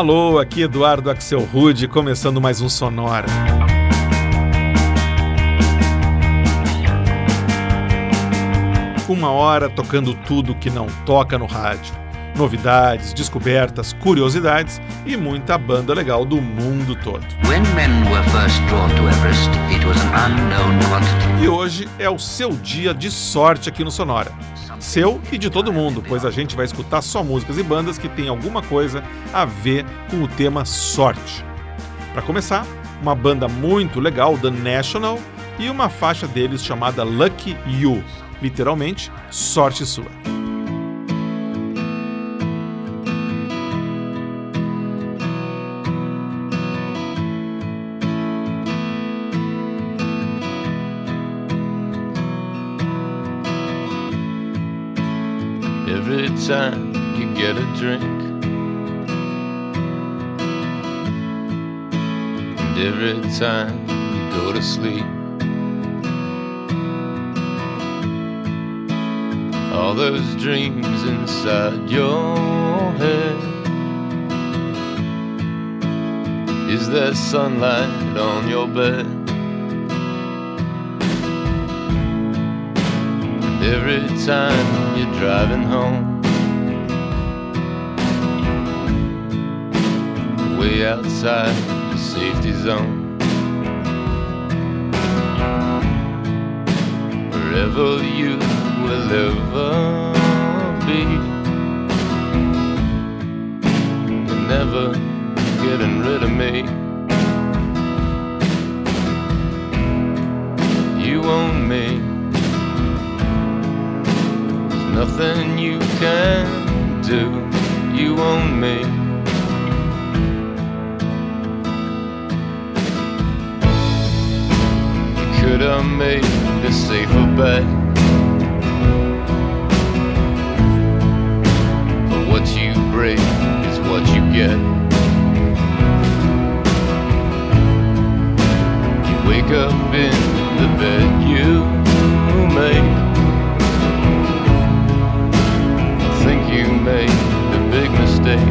Alô, aqui Eduardo Axel Rude, começando mais um Sonora. Uma hora tocando tudo que não toca no rádio. Novidades, descobertas, curiosidades e muita banda legal do mundo todo. e hoje é o seu dia de sorte aqui no Sonora seu e de todo mundo, pois a gente vai escutar só músicas e bandas que têm alguma coisa a ver com o tema sorte. Para começar, uma banda muito legal, The National, e uma faixa deles chamada Lucky You, literalmente, sorte sua. Time you get a drink. And every time you go to sleep. All those dreams inside your head. Is there sunlight on your bed? Every time you're driving home outside the safety zone. Wherever you will ever be, you're never getting rid of me. You own me. There's nothing you can do. You own me. Have made a safer bet. But what you break is what you get. You wake up in the bed you made. I think you made a big mistake.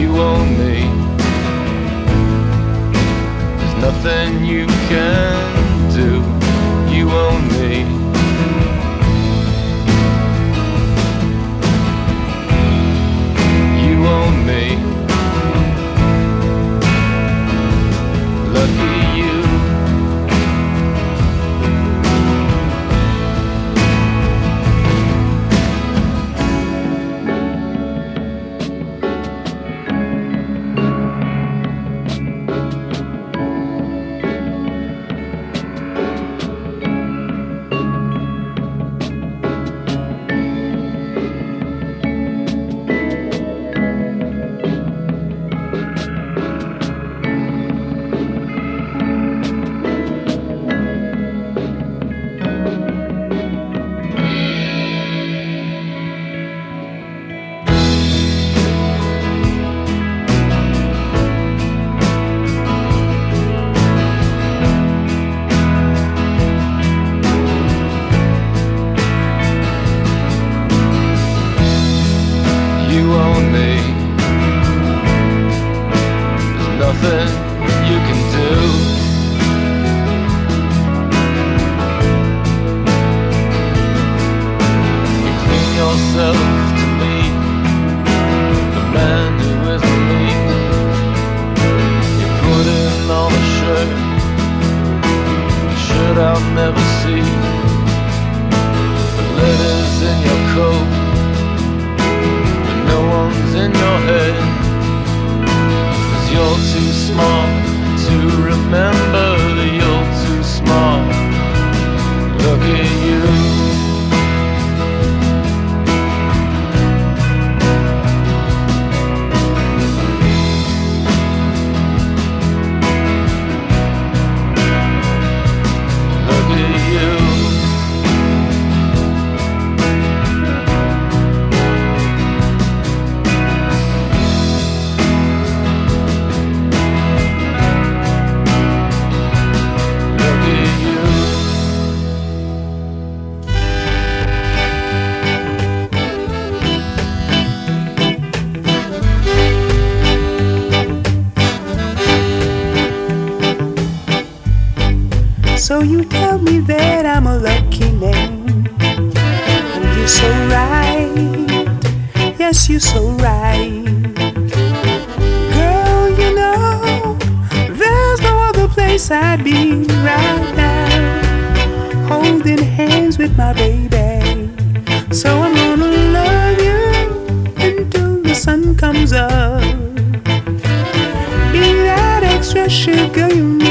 You own nothing you can do. You own me. You own me. You tell me that I'm a lucky man. And you're so right. Yes, you're so right. Girl, you know, there's no other place I'd be right now. Holding hands with my baby. So I'm gonna love you until the sun comes up. Be that extra sugar you need.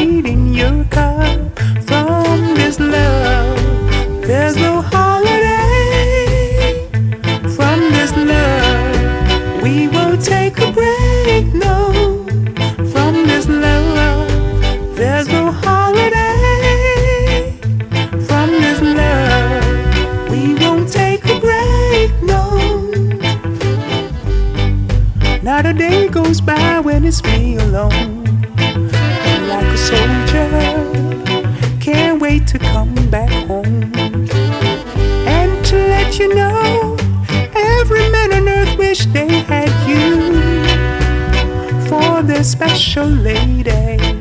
alone. Like a soldier, can't wait to come back home. And to let you know, every man on earth wish they had you for this special lady.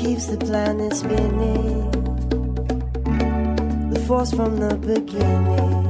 keeps the planet spinning. The force from the beginning.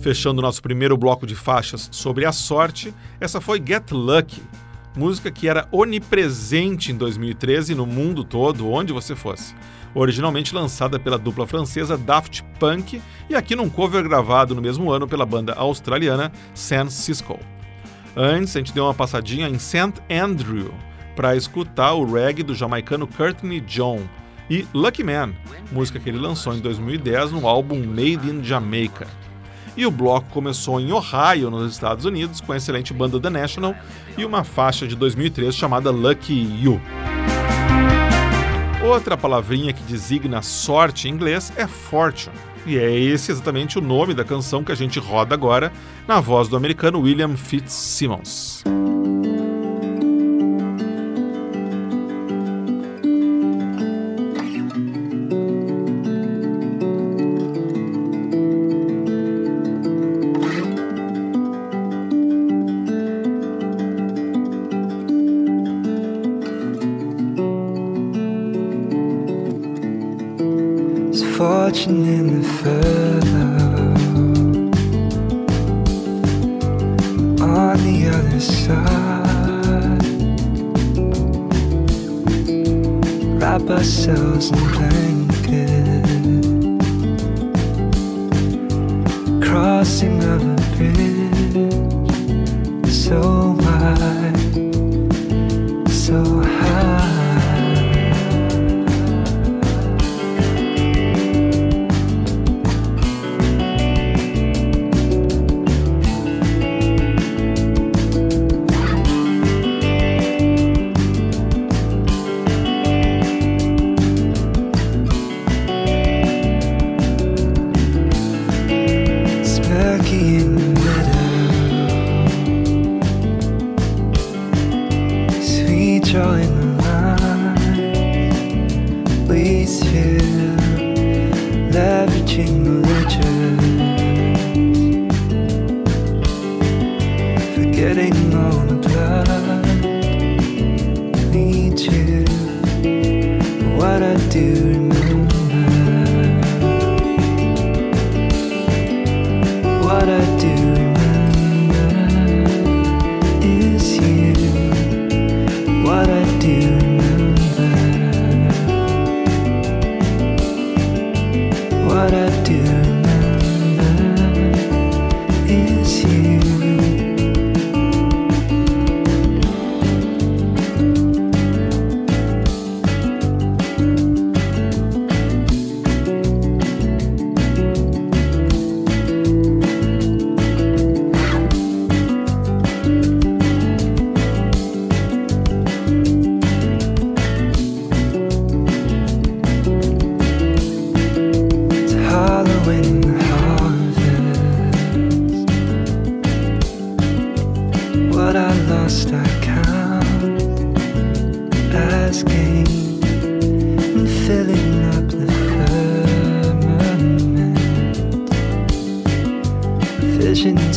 Fechando nosso primeiro bloco de faixas sobre a sorte, essa foi Get Lucky, música que era onipresente em 2013 no mundo todo, onde você fosse. Originalmente lançada pela dupla francesa Daft Punk e aqui num cover gravado no mesmo ano pela banda australiana San Cisco. Antes, a gente deu uma passadinha em St. Andrew para escutar o reggae do jamaicano Courtney John e Lucky Man, música que ele lançou em 2010 no álbum Made in Jamaica. E o bloco começou em Ohio, nos Estados Unidos, com a excelente banda The National e uma faixa de 2003 chamada Lucky You. Outra palavrinha que designa sorte em inglês é fortune. E é esse exatamente o nome da canção que a gente roda agora, na voz do americano William Fitzsimmons.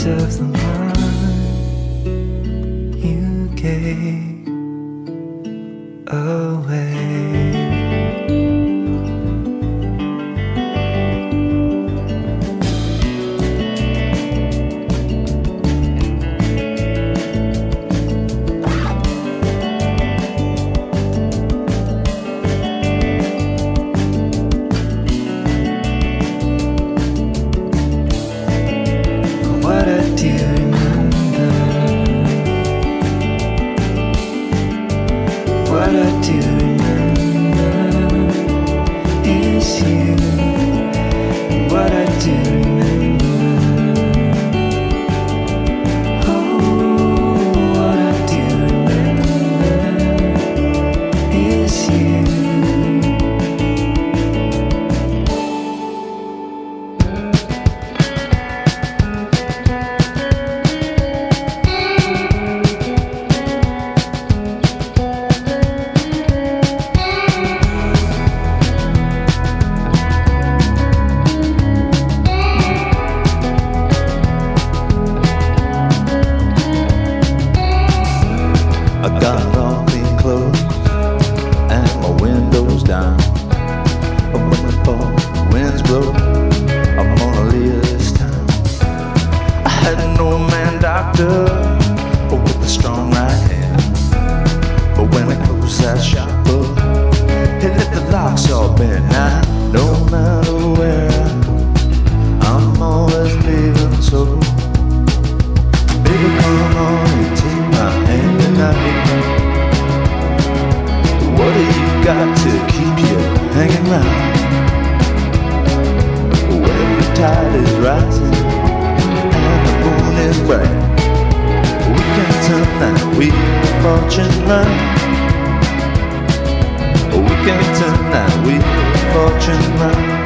Of the had an old man doctor, with a strong right hand. But when I closed that shop up, he let the locks all bend. Now, no matter where I'm always leaving, so baby, come on, and take my hand tonight. What do you got to keep you hanging round? When the tide is rising bright. We can turn that wheel of fortune line. We can turn that wheel of fortune line.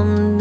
someday.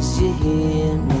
Cause you hear me.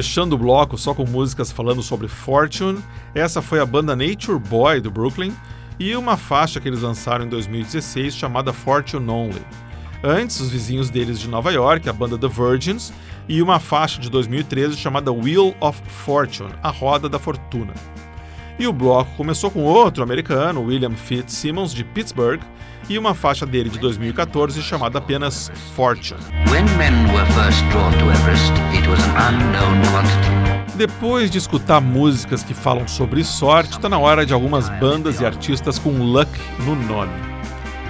Fechando o bloco só com músicas falando sobre Fortune, essa foi a banda Nature Boy do Brooklyn e uma faixa que eles lançaram em 2016 chamada Fortune Only. Antes, os vizinhos deles de Nova York, a banda The Virgins, e uma faixa de 2013 chamada Wheel of Fortune, a Roda da Fortuna. E o bloco começou com outro americano, William Fitzsimmons, de Pittsburgh, e uma faixa dele de 2014 chamada apenas Fortune. Depois de escutar músicas que falam sobre sorte, está na hora de algumas bandas e artistas com luck no nome.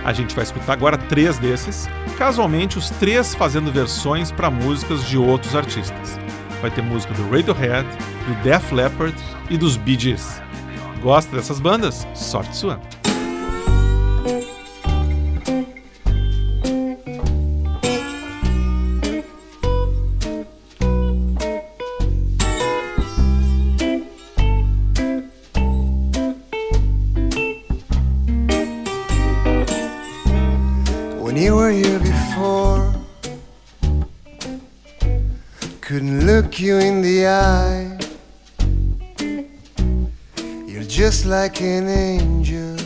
A gente vai escutar agora três desses, casualmente os três fazendo versões para músicas de outros artistas. Vai ter música do Radiohead, do Def Leppard e dos Bee Gees. Gosta dessas bandas? Sorte sua! Here before, couldn't look you in the eye. You're just like an angel.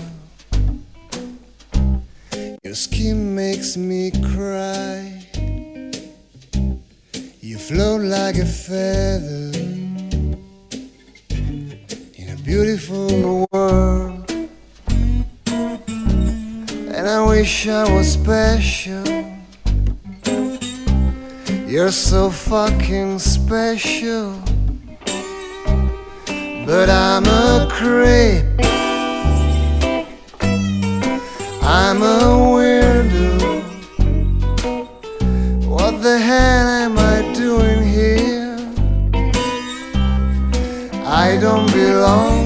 Your skin makes me cry. You float like a feather in a beautiful world. Wish I was special. You're so fucking special. But I'm a creep. I'm a weirdo. What the hell am I doing here? I don't belong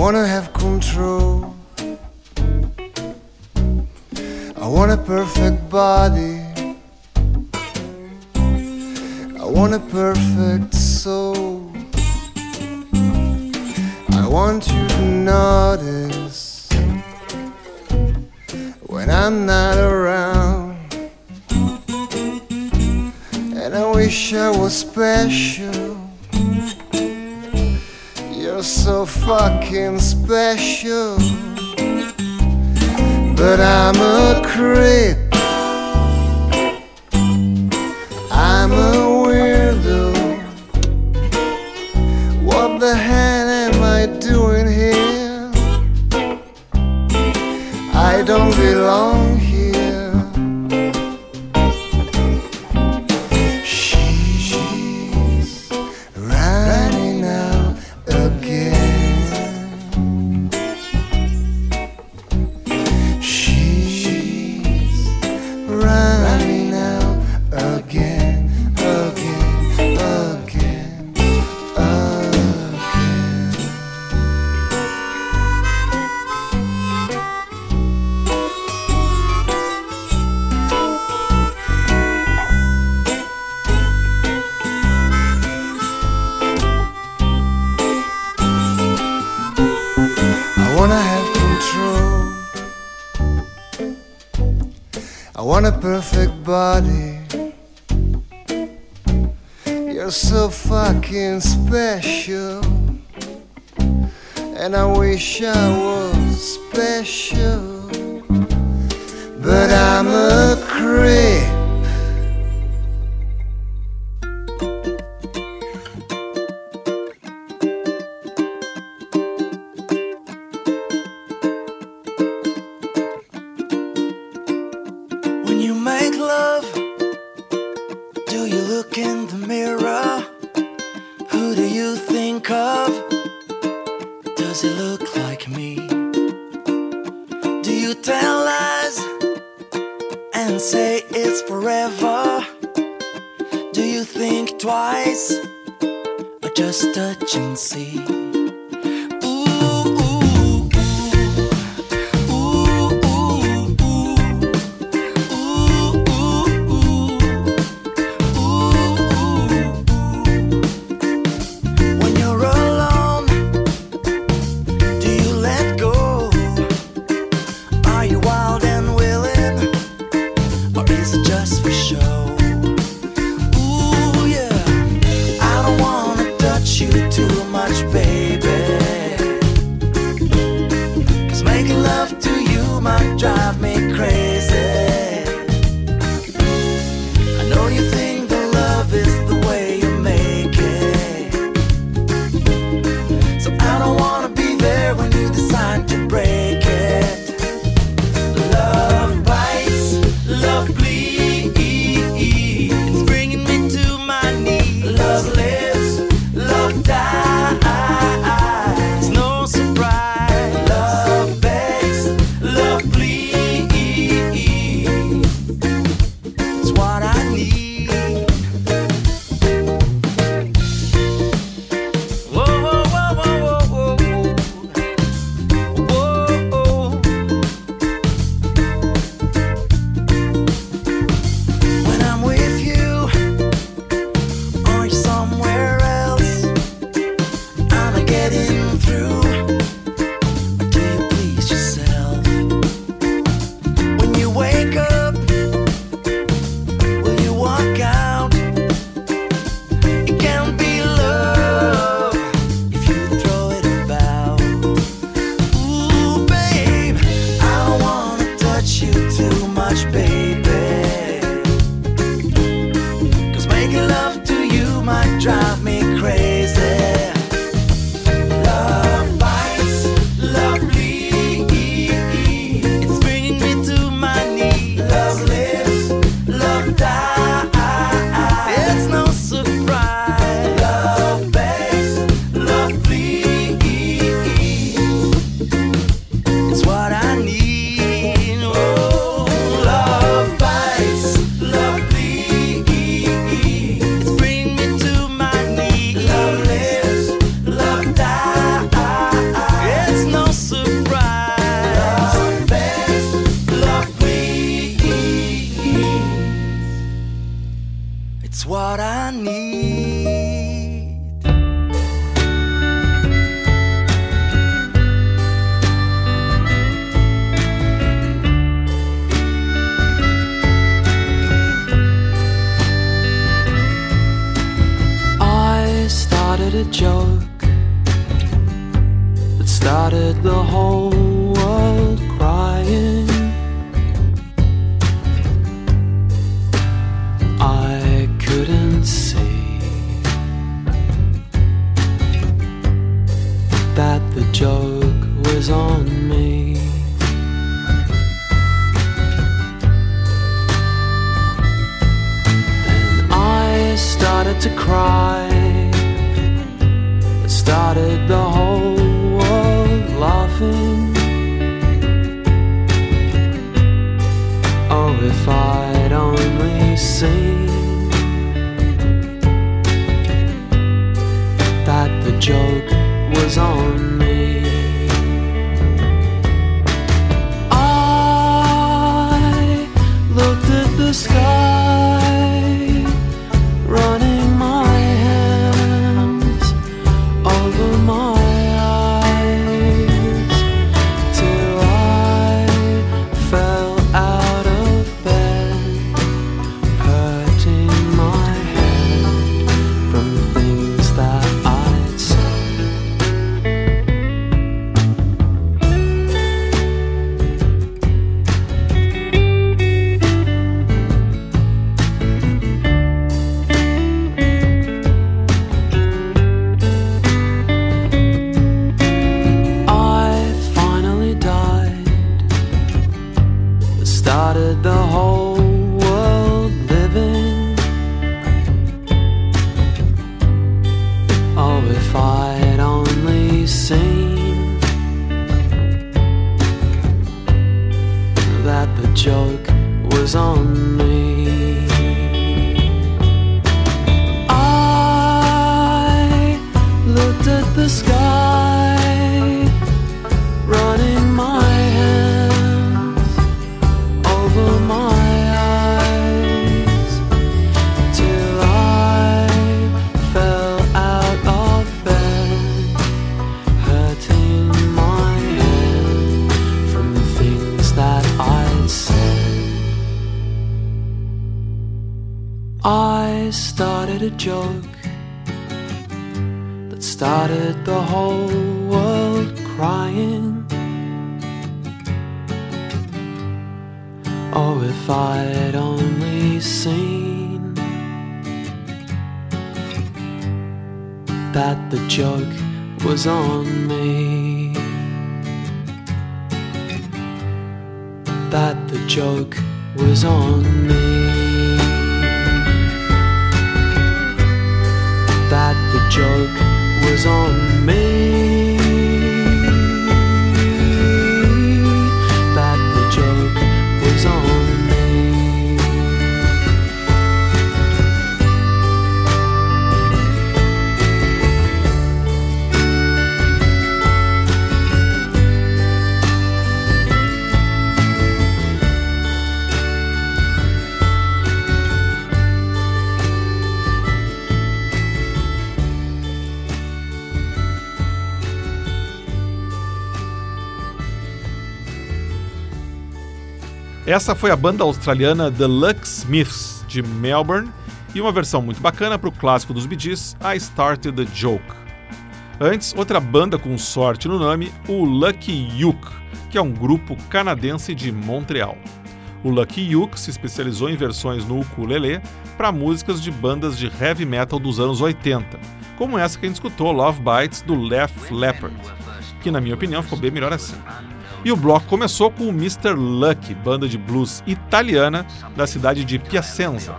wanna have control. I want a perfect body. I want a perfect soul. I want you to notice when I'm not around. And I wish I was special. You're so fucking special. But I'm a creep. I'm a and say it's forever. Do you think twice or just touch and see? that the joke was on me. Then I started to cry. Essa foi a banda australiana The Luck Smiths, de Melbourne, e uma versão muito bacana para o clássico dos Bee I Started the Joke. Antes, outra banda com sorte no nome, o Lucky Yuke, que é um grupo canadense de Montreal. O Lucky Yuke se especializou em versões no ukulele para músicas de bandas de heavy metal dos anos 80, como essa que a gente escutou, Love Bites, do Left Leppard, que na minha opinião ficou bem melhor assim. E o bloco começou com o Mr. Lucky, banda de blues italiana da cidade de Piacenza,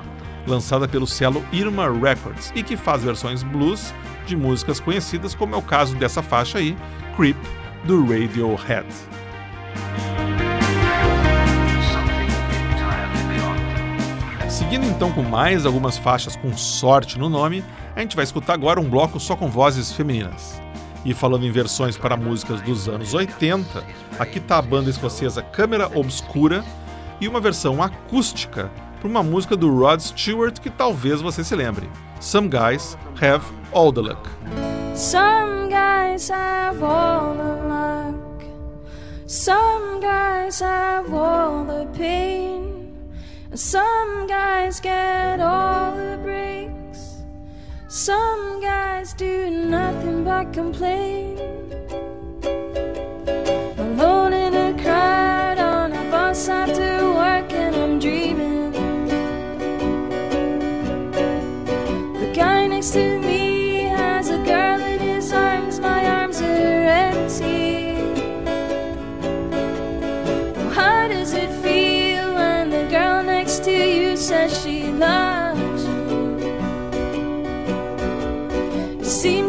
lançada pelo selo Irma Records e que faz versões blues de músicas conhecidas, como é o caso dessa faixa aí, Creep, do Radiohead. Seguindo então com mais algumas faixas com sorte no nome, a gente vai escutar agora um bloco só com vozes femininas. E falando em versões para músicas dos anos 80, aqui está a banda escocesa Câmara Obscura e uma versão acústica para uma música do Rod Stewart que talvez você se lembre. Some Guys Have All the Luck. Some guys have all the luck. Some guys have all the pain. Some guys get all the breaks. Some guys do nothing but complain. Alone in a crowd on a bus after work, and I'm dreaming. The guy next to me has a girl in his arms, my arms are empty. How does it feel when the girl next to you says she loves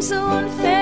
so unfair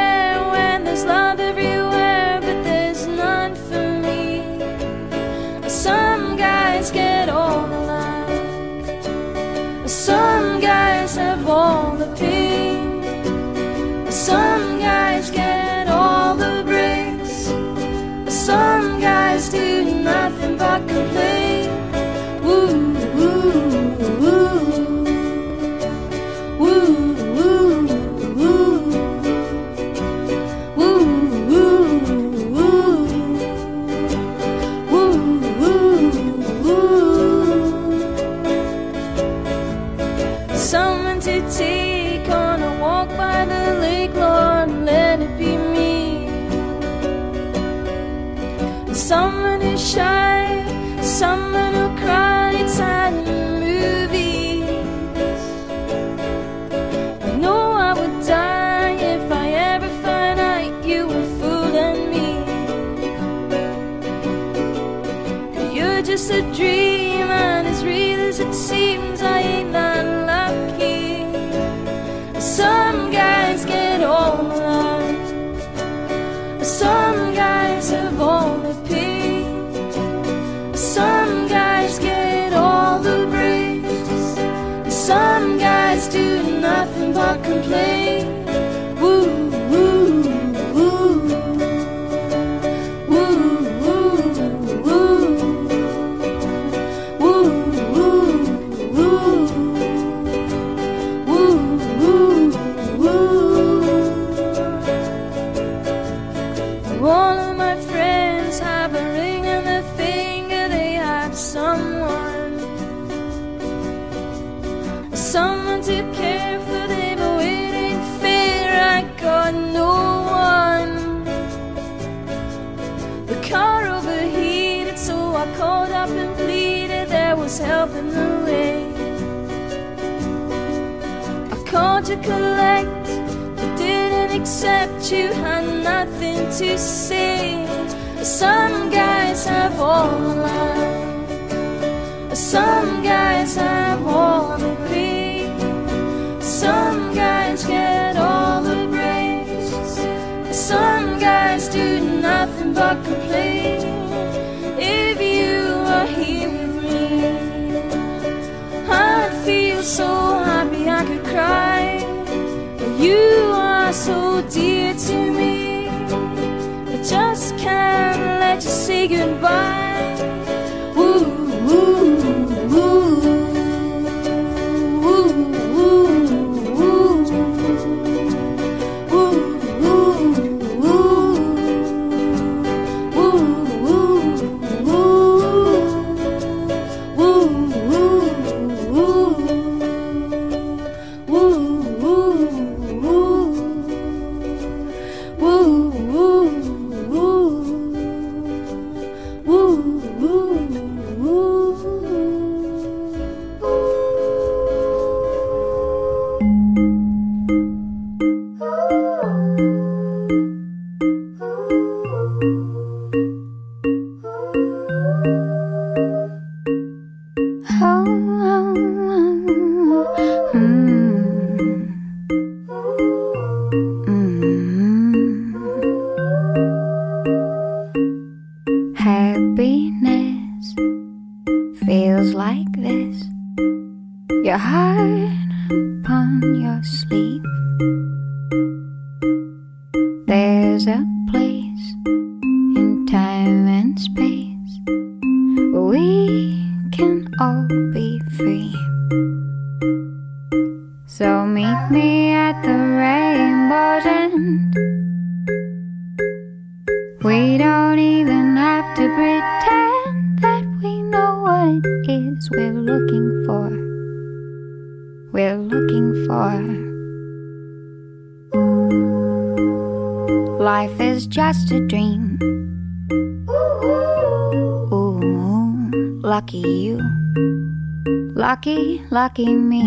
lucky me.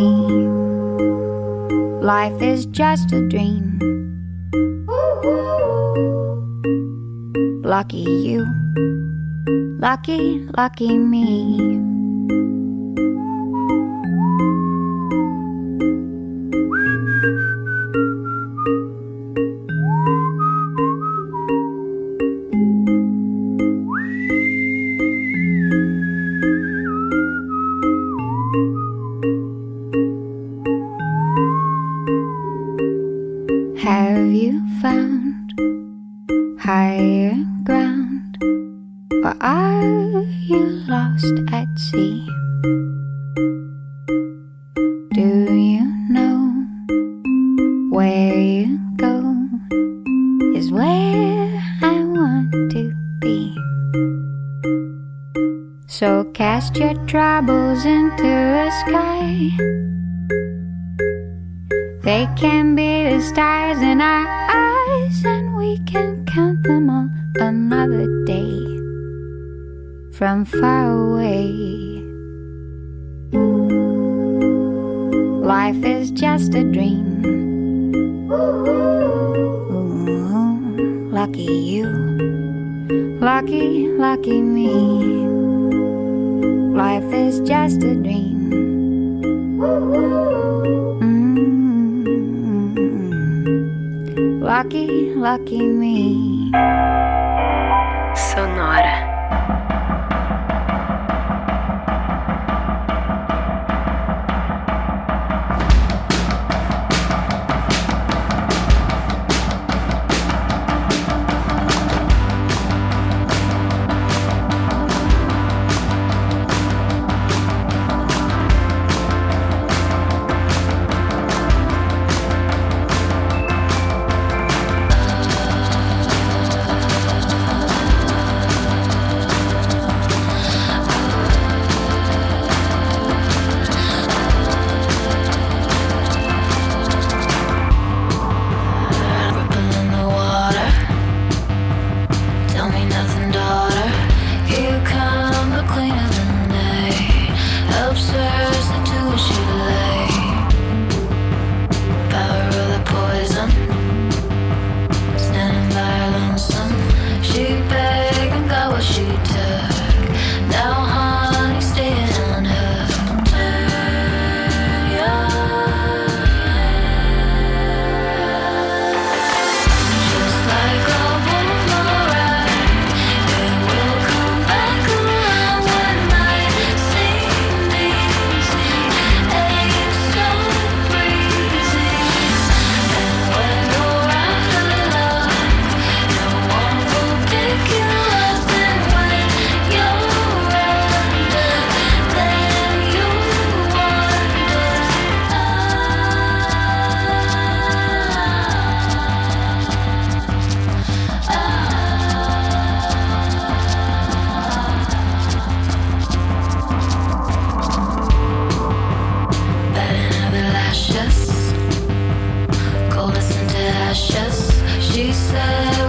Life is just a dream. Lucky you, lucky, lucky me. love.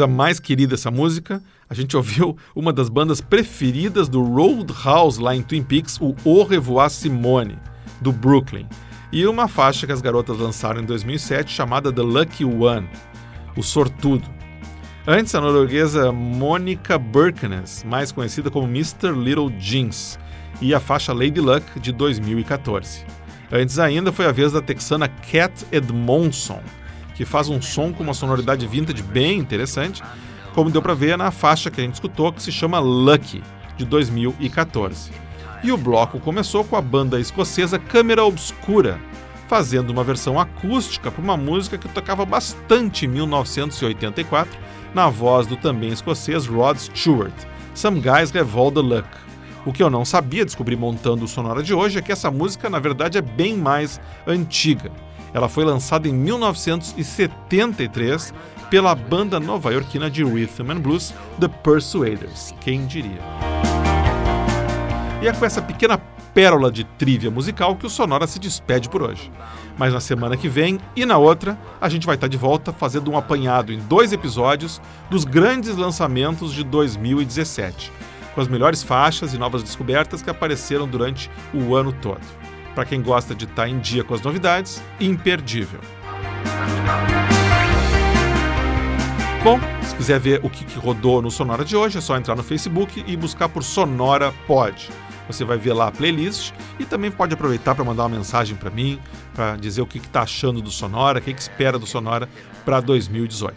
Coisa mais querida essa música, a gente ouviu uma das bandas preferidas do Roadhouse lá em Twin Peaks, o Au Revoir Simone, do Brooklyn, e uma faixa que as garotas lançaram em 2007 chamada The Lucky One, o Sortudo. Antes, a norueguesa Monica Birkenes, mais conhecida como Mr. Little Jeans, e a faixa Lady Luck de 2014. Antes ainda foi a vez da texana Cat Edmondson, que faz um som com uma sonoridade vintage bem interessante, como deu para ver na faixa que a gente escutou, que se chama Lucky, de 2014. E o bloco começou com a banda escocesa Câmera Obscura, fazendo uma versão acústica para uma música que tocava bastante em 1984, na voz do também escocês Rod Stewart, Some Guys All the Luck. O que eu não sabia, descobri montando o Sonora de hoje, é que essa música na verdade é bem mais antiga. Ela foi lançada em 1973 pela banda nova-iorquina de rhythm and blues The Persuaders, quem diria. E é com essa pequena pérola de trivia musical que o Sonora se despede por hoje. Mas na semana que vem e na outra, a gente vai estar de volta fazendo um apanhado em dois episódios dos grandes lançamentos de 2017, com as melhores faixas e novas descobertas que apareceram durante o ano todo. Para quem gosta de estar em dia com as novidades, imperdível. Bom, se quiser ver o que, rodou no Sonora de hoje, é só entrar no Facebook e buscar por Sonora Pod. Você vai ver lá a playlist e também pode aproveitar para mandar uma mensagem para mim, para dizer o que está achando do Sonora, o que espera do Sonora para 2018.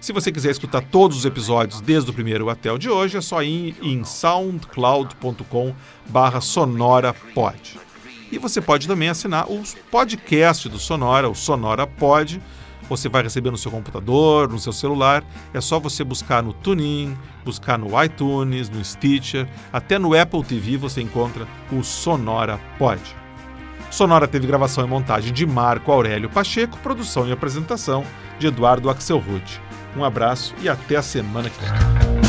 Se você quiser escutar todos os episódios, desde o primeiro até o de hoje, é só ir em soundcloud.com barra sonorapod. E você pode também assinar os podcasts do Sonora, o Sonora Pod, você vai receber no seu computador, no seu celular. É só você buscar no TuneIn, buscar no iTunes, no Stitcher, até no Apple TV você encontra o Sonora Pod. Sonora teve gravação e montagem de Marco Aurélio Pacheco, produção e apresentação de Eduardo Axelrod. Um abraço e até a semana que vem.